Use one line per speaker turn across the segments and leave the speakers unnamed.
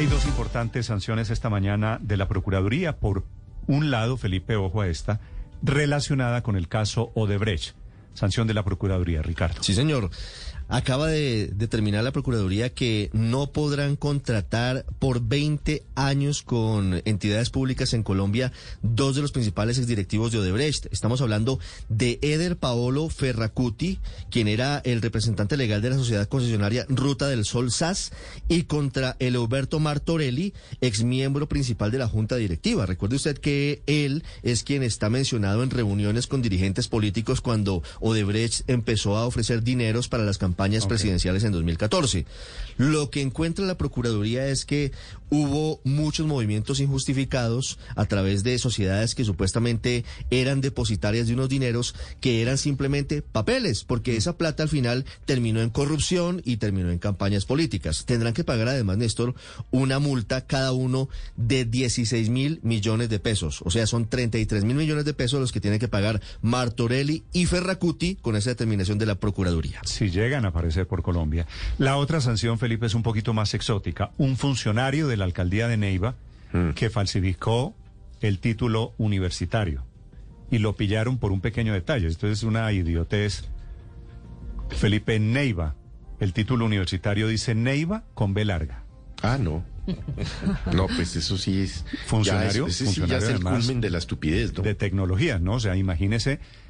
Hay dos importantes sanciones esta mañana de la Procuraduría. Por un lado, Felipe, ojo a esta, relacionada con el caso Odebrecht. Sanción de la Procuraduría, Ricardo.
Sí, señor. Acaba de determinar la Procuraduría que no podrán contratar por 20 años con entidades públicas en Colombia dos de los principales exdirectivos de Odebrecht. Estamos hablando de Eder Paolo Ferracuti, quien era el representante legal de la sociedad concesionaria Ruta del Sol SAS, y contra el Alberto Martorelli, exmiembro principal de la Junta Directiva. Recuerde usted que él es quien está mencionado en reuniones con dirigentes políticos cuando Odebrecht empezó a ofrecer dineros para las campañas presidenciales en 2014. Lo que encuentra la Procuraduría es que hubo muchos movimientos injustificados a través de sociedades que supuestamente eran depositarias de unos dineros que eran simplemente papeles, porque esa plata al final terminó en corrupción y terminó en campañas políticas. Tendrán que pagar además, Néstor, una multa cada uno de 16 mil millones de pesos. O sea, son 33 mil millones de pesos los que tienen que pagar Martorelli y Ferracuti con esa determinación de la Procuraduría.
Si llegan a aparecer por Colombia. La otra sanción, Felipe, es un poquito más exótica. Un funcionario de la alcaldía de Neiva que falsificó el título universitario y lo pillaron por un pequeño detalle. Esto es una idiotez. Felipe Neiva, el título universitario dice Neiva con B larga.
Ah, no. No, pues eso sí es.
Funcionario,
ya es, ese sí
funcionario
ya es el
además
culmen de la estupidez, ¿no?
de tecnología, ¿no? O sea, imagínese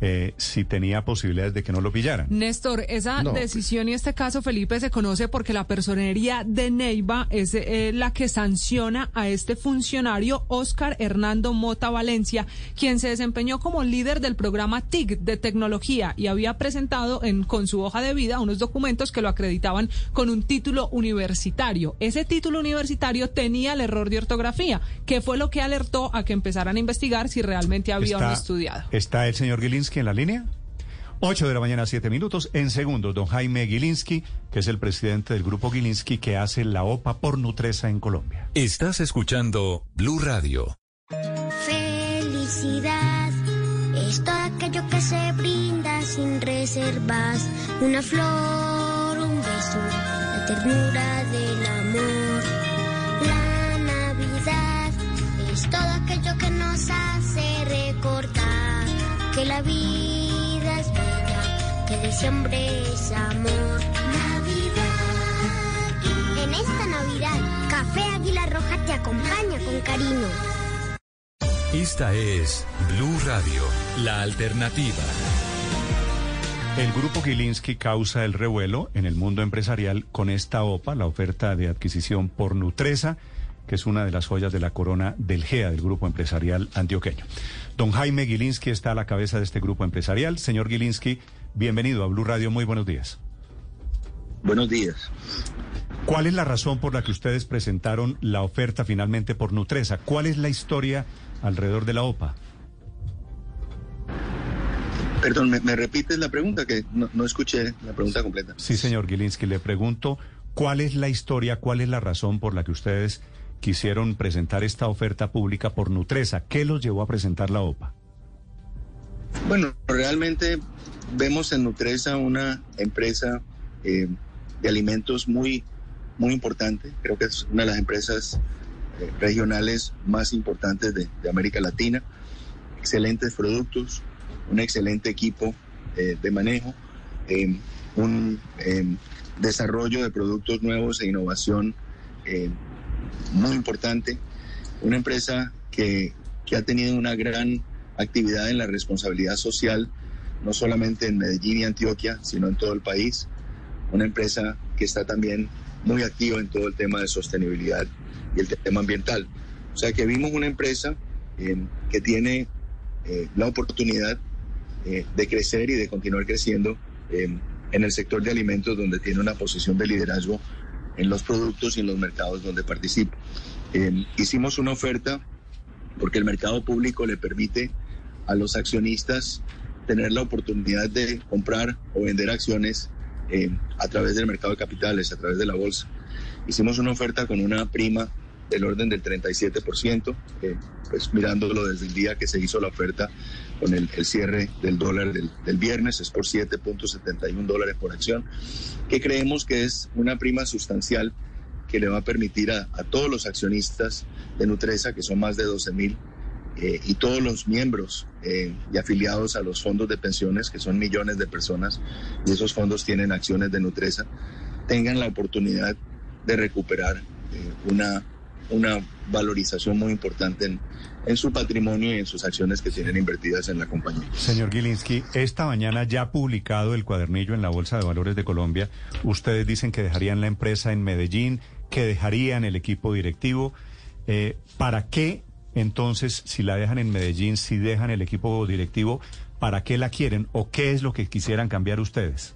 Eh, si tenía posibilidades de que no lo pillaran.
Néstor, esa
No,
decisión y este caso, Felipe, se conoce porque la personería de Neiva es eh, la que sanciona a este funcionario, Oscar Hernando Mota Valencia, quien se desempeñó como líder del programa TIC de tecnología y había presentado en, con su hoja de vida unos documentos que lo acreditaban con un título universitario. Ese título universitario tenía el error de ortografía, que fue lo que alertó a que empezaran a investigar si realmente había uno estudiado.
¿Está el señor Gilinski en la línea? 8 de la mañana, 7 minutos. En segundos, don Jaime Gilinski, que es el presidente del grupo Gilinski que hace la OPA por Nutresa en Colombia.
Estás escuchando Blue Radio.
Felicidad es todo aquello que se brinda sin reservas. Una flor, un beso, la ternura del amor. La Navidad es todo aquello que nos hace que la vida es bella, que diciembre es amor. Navidad. En esta Navidad, Café Águila Roja te acompaña con cariño.
Esta es Blue Radio, la alternativa.
El grupo Gilinski causa el revuelo en el mundo empresarial con esta OPA, la oferta de adquisición por Nutresa, que es una de las joyas de la corona del GEA, del grupo empresarial antioqueño. Don Jaime Gilinski está a la cabeza de este grupo empresarial. Señor Gilinski, bienvenido a Blue Radio. Muy buenos días.
Buenos días.
¿Cuál es la razón por la que ustedes presentaron la oferta finalmente por Nutresa? ¿Cuál es la historia alrededor de la OPA?
Perdón, ¿me, me repites la pregunta? Que no, no escuché la pregunta completa.
Sí, señor Gilinski, le pregunto, ¿cuál es la historia, cuál es la razón por la que ustedes quisieron presentar esta oferta pública por Nutresa? ¿Qué los llevó a presentar la OPA?
Bueno, realmente vemos en Nutresa una empresa eh, de alimentos muy, muy importante. Creo que es una de las empresas eh, regionales más importantes de, América Latina. Excelentes productos, un excelente equipo eh, de manejo, un desarrollo de productos nuevos e innovación muy importante. Una empresa que, que ha tenido una gran actividad en la responsabilidad social, no solamente en Medellín y Antioquia, sino en todo el país. Una empresa que está también muy activa en todo el tema de sostenibilidad y el tema ambiental. O sea que vimos una empresa eh, que tiene eh, la oportunidad eh, de crecer y de continuar creciendo en el sector de alimentos donde tiene una posición de liderazgo en los productos y en los mercados donde participa. hicimos una oferta porque el mercado público le permite a los accionistas tener la oportunidad de comprar o vender acciones a través del mercado de capitales, a través de la bolsa. Hicimos una oferta con una prima del orden del 37%, eh, pues mirándolo desde el día que se hizo la oferta con el, cierre del dólar del, viernes, es por 7.71 dólares por acción, que creemos que es una prima sustancial que le va a permitir a, todos los accionistas de Nutresa, que son más de 12 mil, eh, y todos los miembros eh, y afiliados a los fondos de pensiones, que son millones de personas, y esos fondos tienen acciones de Nutresa, tengan la oportunidad de recuperar una una valorización muy importante en, en, su patrimonio y en sus acciones que tienen invertidas en la compañía.
Señor Gilinski, esta mañana ya ha publicado el cuadernillo en la Bolsa de Valores de Colombia. Ustedes dicen que dejarían la empresa en Medellín, que dejarían el equipo directivo. Eh, ¿Para qué entonces, si la dejan en Medellín, si dejan el equipo directivo, para qué la quieren o qué es lo que quisieran cambiar ustedes?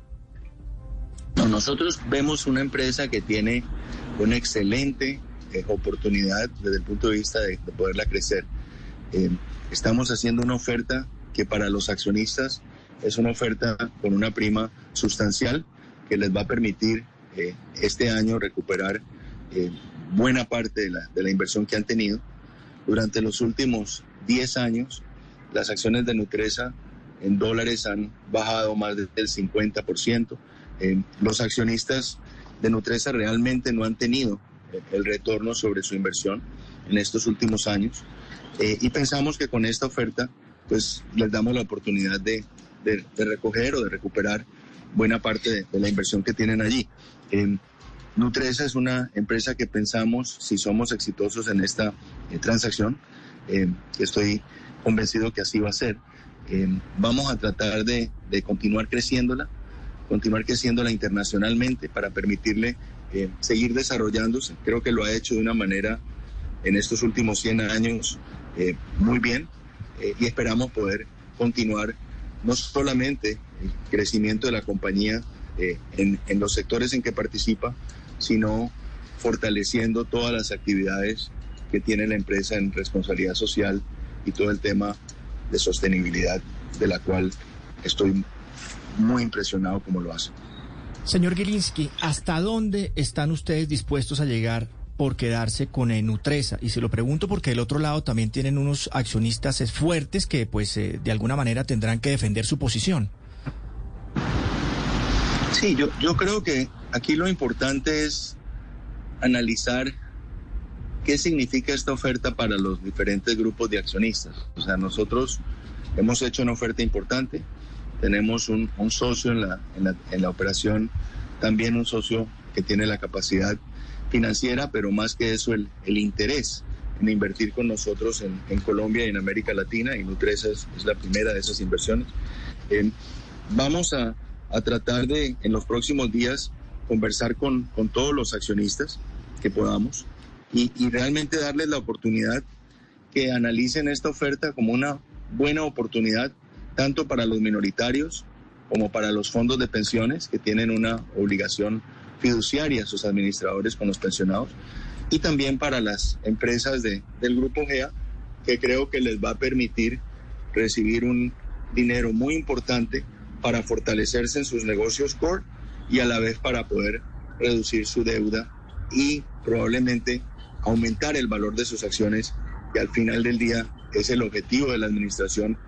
No, nosotros vemos una empresa que tiene un excelente eh, oportunidad desde el punto de vista de, poderla crecer. Eh, estamos haciendo una oferta que para los accionistas es una oferta con una prima sustancial que les va a permitir eh, este año recuperar buena parte de la, de la inversión que han tenido. Durante los últimos 10 años, las acciones de Nutresa en dólares han bajado más del 50%. los accionistas de Nutresa realmente no han tenido el retorno sobre su inversión en estos últimos años. Eh, y pensamos que con esta oferta, pues les damos la oportunidad de, de, recoger o de recuperar buena parte de, la inversión que tienen allí. Eh, Nutresa es una empresa que pensamos, si somos exitosos en esta eh, transacción, estoy convencido que así va a ser, vamos a tratar de, de continuar creciéndola, continuar creciéndola internacionalmente para permitirle eh, seguir desarrollándose. Creo que lo ha hecho de una manera en estos últimos 100 años eh, muy bien eh, y esperamos poder continuar no solamente el crecimiento de la compañía en, los sectores en que participa, sino fortaleciendo todas las actividades que tiene la empresa en responsabilidad social y todo el tema de sostenibilidad de la cual estoy muy impresionado como lo hace.
Señor Gilinski, ¿hasta dónde están ustedes dispuestos a llegar por quedarse con Nutresa? Y se lo pregunto porque del otro lado también tienen unos accionistas fuertes que pues eh, de alguna manera tendrán que defender su posición.
Sí, yo, yo creo que aquí lo importante es analizar qué significa esta oferta para los diferentes grupos de accionistas. O sea, nosotros hemos hecho una oferta importante, tenemos un, socio en la, en la, operación, también un socio que tiene la capacidad financiera, pero más que eso el, el interés en invertir con nosotros en, en, Colombia y en América Latina, y Nutresa es, la primera de esas inversiones. Eh, vamos a, a, tratar de, en los próximos días, conversar con, con todos los accionistas que podamos y, y realmente darles la oportunidad que analicen esta oferta como una buena oportunidad tanto para los minoritarios como para los fondos de pensiones que tienen una obligación fiduciaria a sus administradores con los pensionados y también para las empresas de, del grupo GEA que creo que les va a permitir recibir un dinero muy importante para fortalecerse en sus negocios core y a la vez para poder reducir su deuda y probablemente aumentar el valor de sus acciones que al final del día es el objetivo de la administración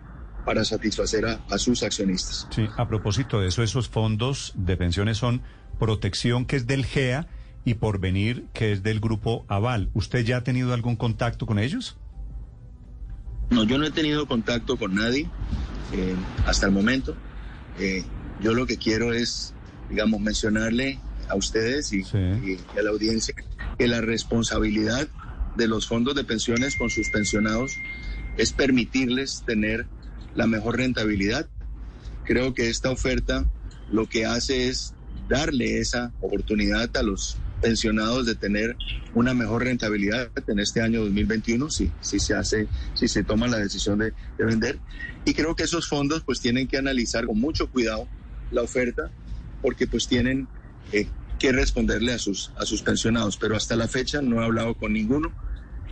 para satisfacer a, sus accionistas.
Sí, a propósito de eso, esos fondos de pensiones son Protección, que es del GEA, y Porvenir, que es del grupo Aval. ¿Usted ya ha tenido algún contacto con ellos?
No, yo no he tenido contacto con nadie eh, hasta el momento. Eh, yo lo que quiero es, digamos, mencionarle a ustedes y, y a la audiencia que la responsabilidad de los fondos de pensiones con sus pensionados es permitirles tener la mejor rentabilidad. Creo que esta oferta lo que hace es darle esa oportunidad a los pensionados de tener una mejor rentabilidad en este año 2021 si, si se hace, si se toma la decisión de, de vender. Y creo que esos fondos pues tienen que analizar con mucho cuidado la oferta porque pues tienen eh, que responderle a sus, a sus pensionados. Pero hasta la fecha no he hablado con ninguno.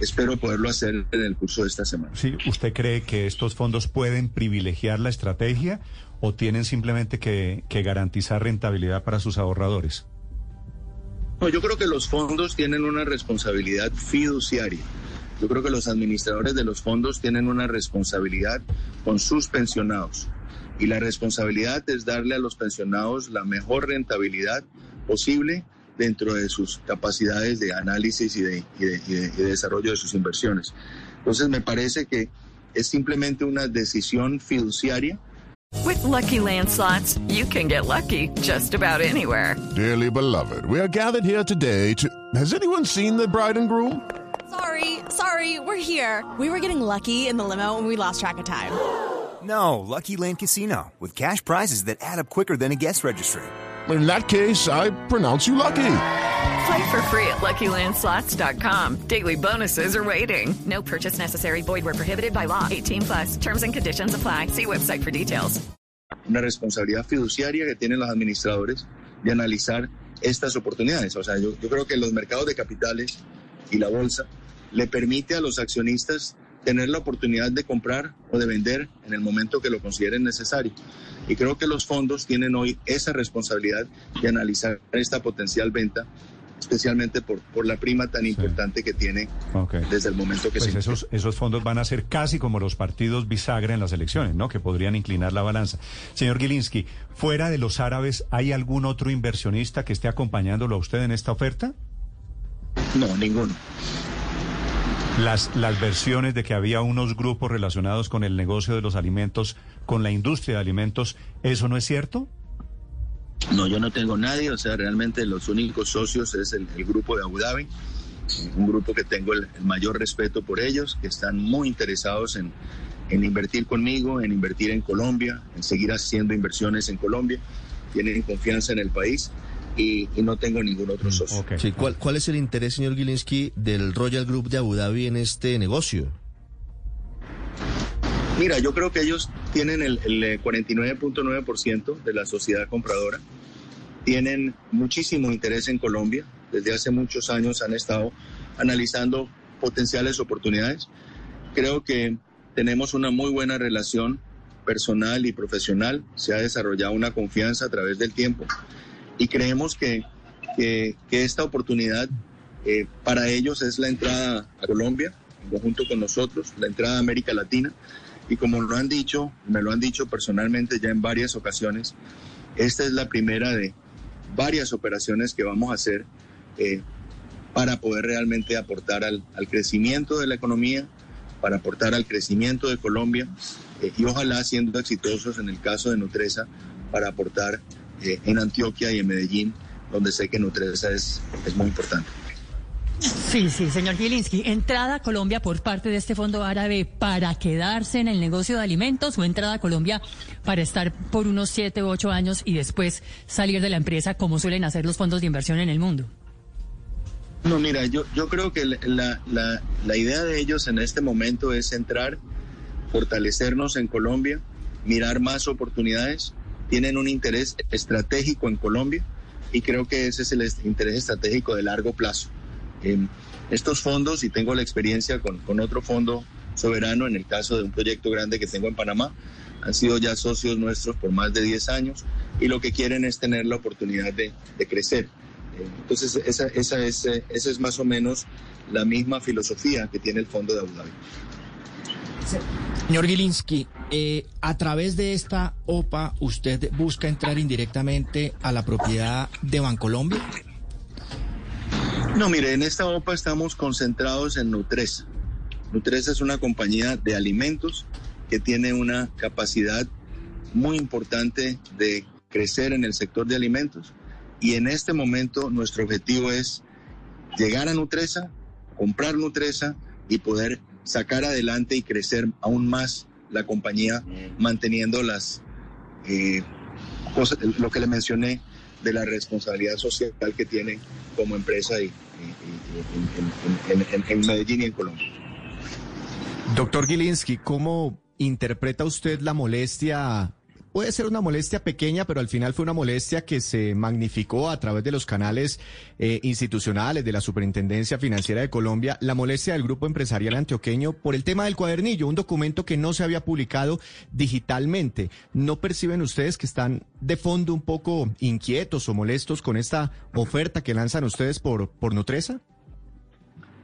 Espero poderlo hacer en el curso de esta semana.
Sí, ¿usted cree que estos fondos pueden privilegiar la estrategia o tienen simplemente que, que garantizar rentabilidad para sus ahorradores?
No, yo creo que los fondos tienen una responsabilidad fiduciaria. Yo creo que los administradores de los fondos tienen una responsabilidad con sus pensionados. Y la responsabilidad es darle a los pensionados la mejor rentabilidad posible dentro de sus capacidades de análisis y de, y de, y de, y de desarrollo de sus inversiones. Entonces me parece que es simplemente una decisión fiduciaria
With lucky landslots, you can get lucky just about anywhere.
Dearly beloved, we are gathered here today to. Has anyone seen the bride and groom?
Sorry, sorry, we're here. We were getting lucky in the limo and we lost track of time.
No, Lucky Land Casino, with cash prizes that add up quicker than a guest registry.
In that case, I pronounce you lucky.
Play for free at LuckyLandSlots.com. Daily bonuses are waiting. No purchase necessary. Void where prohibited by law. 18 plus. Terms and conditions apply. See website for details.
Una responsabilidad fiduciaria que tienen los administradores de analizar estas oportunidades. O sea, yo, yo creo que los mercados de capitales y la bolsa le permite a los accionistas tener la oportunidad de comprar o de vender en el momento que lo consideren necesario. Y creo que los fondos tienen hoy esa responsabilidad de analizar esta potencial venta, especialmente por, por la prima tan importante que tiene
Okay.
desde el momento que
Pues
se
esos, esos fondos van a ser casi como los partidos bisagra en las elecciones, ¿no? Que podrían inclinar la balanza. Señor Gilinski, fuera de los árabes, ¿hay algún otro inversionista que esté acompañándolo a usted en esta oferta?
No, ninguno.
Las, las versiones de que había unos grupos relacionados con el negocio de los alimentos, con la industria de alimentos, ¿eso no es cierto?
No, yo no tengo nadie, o sea, realmente los únicos socios es el, grupo de Abu Dhabi, un grupo que tengo el, el mayor respeto por ellos, que están muy interesados en, en invertir conmigo, en invertir en Colombia, en seguir haciendo inversiones en Colombia, tienen confianza en el país y, y no tengo ningún otro socio.
Sí, ¿cuál, ¿Cuál es el interés, señor Gilinski, del Royal Group de Abu Dhabi en este negocio?
Mira, yo creo que ellos tienen el, el eh, 49.9% de la sociedad compradora, tienen muchísimo interés en Colombia, desde hace muchos años han estado analizando potenciales oportunidades. Creo que tenemos una muy buena relación personal y profesional, se ha desarrollado una confianza a través del tiempo y creemos que, que, que esta oportunidad eh, para ellos es la entrada a Colombia, en conjunto con nosotros, la entrada a América Latina. Y como lo han dicho, me lo han dicho personalmente ya en varias ocasiones, esta es la primera de varias operaciones que vamos a hacer eh, para poder realmente aportar al, al, crecimiento de la economía, para aportar al crecimiento de Colombia eh, y ojalá siendo exitosos en el caso de Nutresa para aportar eh, en Antioquia y en Medellín, donde sé que Nutresa es, es muy importante.
Sí, sí, señor Gilinski. ¿Entrada a Colombia por parte de este fondo árabe para quedarse en el negocio de alimentos o entrada a Colombia para estar por unos siete u ocho años y después salir de la empresa como suelen hacer los fondos de inversión en el mundo?
No, mira, yo, yo creo que la, la, la idea de ellos en este momento es entrar, fortalecernos en Colombia, mirar más oportunidades, tienen un interés estratégico en Colombia y creo que ese es el interés estratégico de largo plazo. Eh, estos fondos, y tengo la experiencia con, con, otro fondo soberano en el caso de un proyecto grande que tengo en Panamá, han sido ya socios nuestros por más de 10 años y lo que quieren es tener la oportunidad de, de crecer. Eh, entonces, esa, esa, es, esa es más o menos la misma filosofía que tiene el fondo de Abu Dhabi.
Señor Gilinski, eh, a través de esta OPA, ¿usted busca entrar indirectamente a la propiedad de Bancolombia?
No, mire, en esta OPA estamos concentrados en Nutresa. Nutresa es una compañía de alimentos que tiene una capacidad muy importante de crecer en el sector de alimentos y en este momento nuestro objetivo es llegar a Nutresa, comprar Nutresa y poder sacar adelante y crecer aún más la compañía manteniendo las eh, cosas, lo que le mencioné de la responsabilidad social que tiene como empresa y, y- y- en, en- en- en Medellín y en Colombia.
Doctor Gilinski, ¿cómo interpreta usted la molestia? Puede ser una molestia pequeña, pero al final fue una molestia que se magnificó a través de los canales eh, institucionales de la Superintendencia Financiera de Colombia, la molestia del Grupo Empresarial Antioqueño por el tema del cuadernillo, un documento que no se había publicado digitalmente. ¿No perciben ustedes que están de fondo un poco inquietos o molestos con esta oferta que lanzan ustedes por, por Nutresa?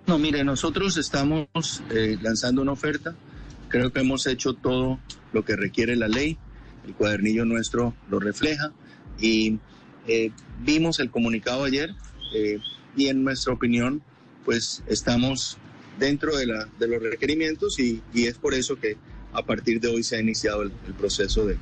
No, mire, nosotros estamos eh, lanzando una oferta. Creo que hemos hecho todo lo que requiere la ley. El cuadernillo nuestro lo refleja. Y eh, vimos el comunicado ayer eh, y en nuestra opinión, pues estamos dentro de, los requerimientos y, es por eso que a partir de hoy se ha iniciado el, proceso de,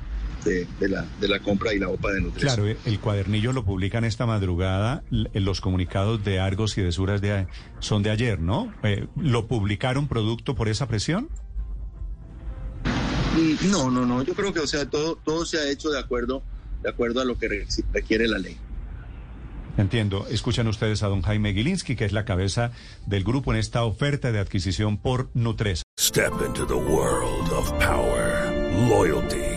la, compra y la OPA de nutrición.
Claro, el cuadernillo lo publican esta madrugada. Los comunicados de Argos y de Suras de, son de ayer, ¿no? Eh, ¿Lo publicaron producto por esa presión?
No, no, no. Yo creo que, o sea, todo, todo se ha hecho de acuerdo, de acuerdo a lo que re- requiere la ley.
Entiendo. Escuchan ustedes a don Jaime Gilinski, que es la cabeza del grupo en esta oferta de adquisición por Nutresa.
Step into the world of power, loyalty,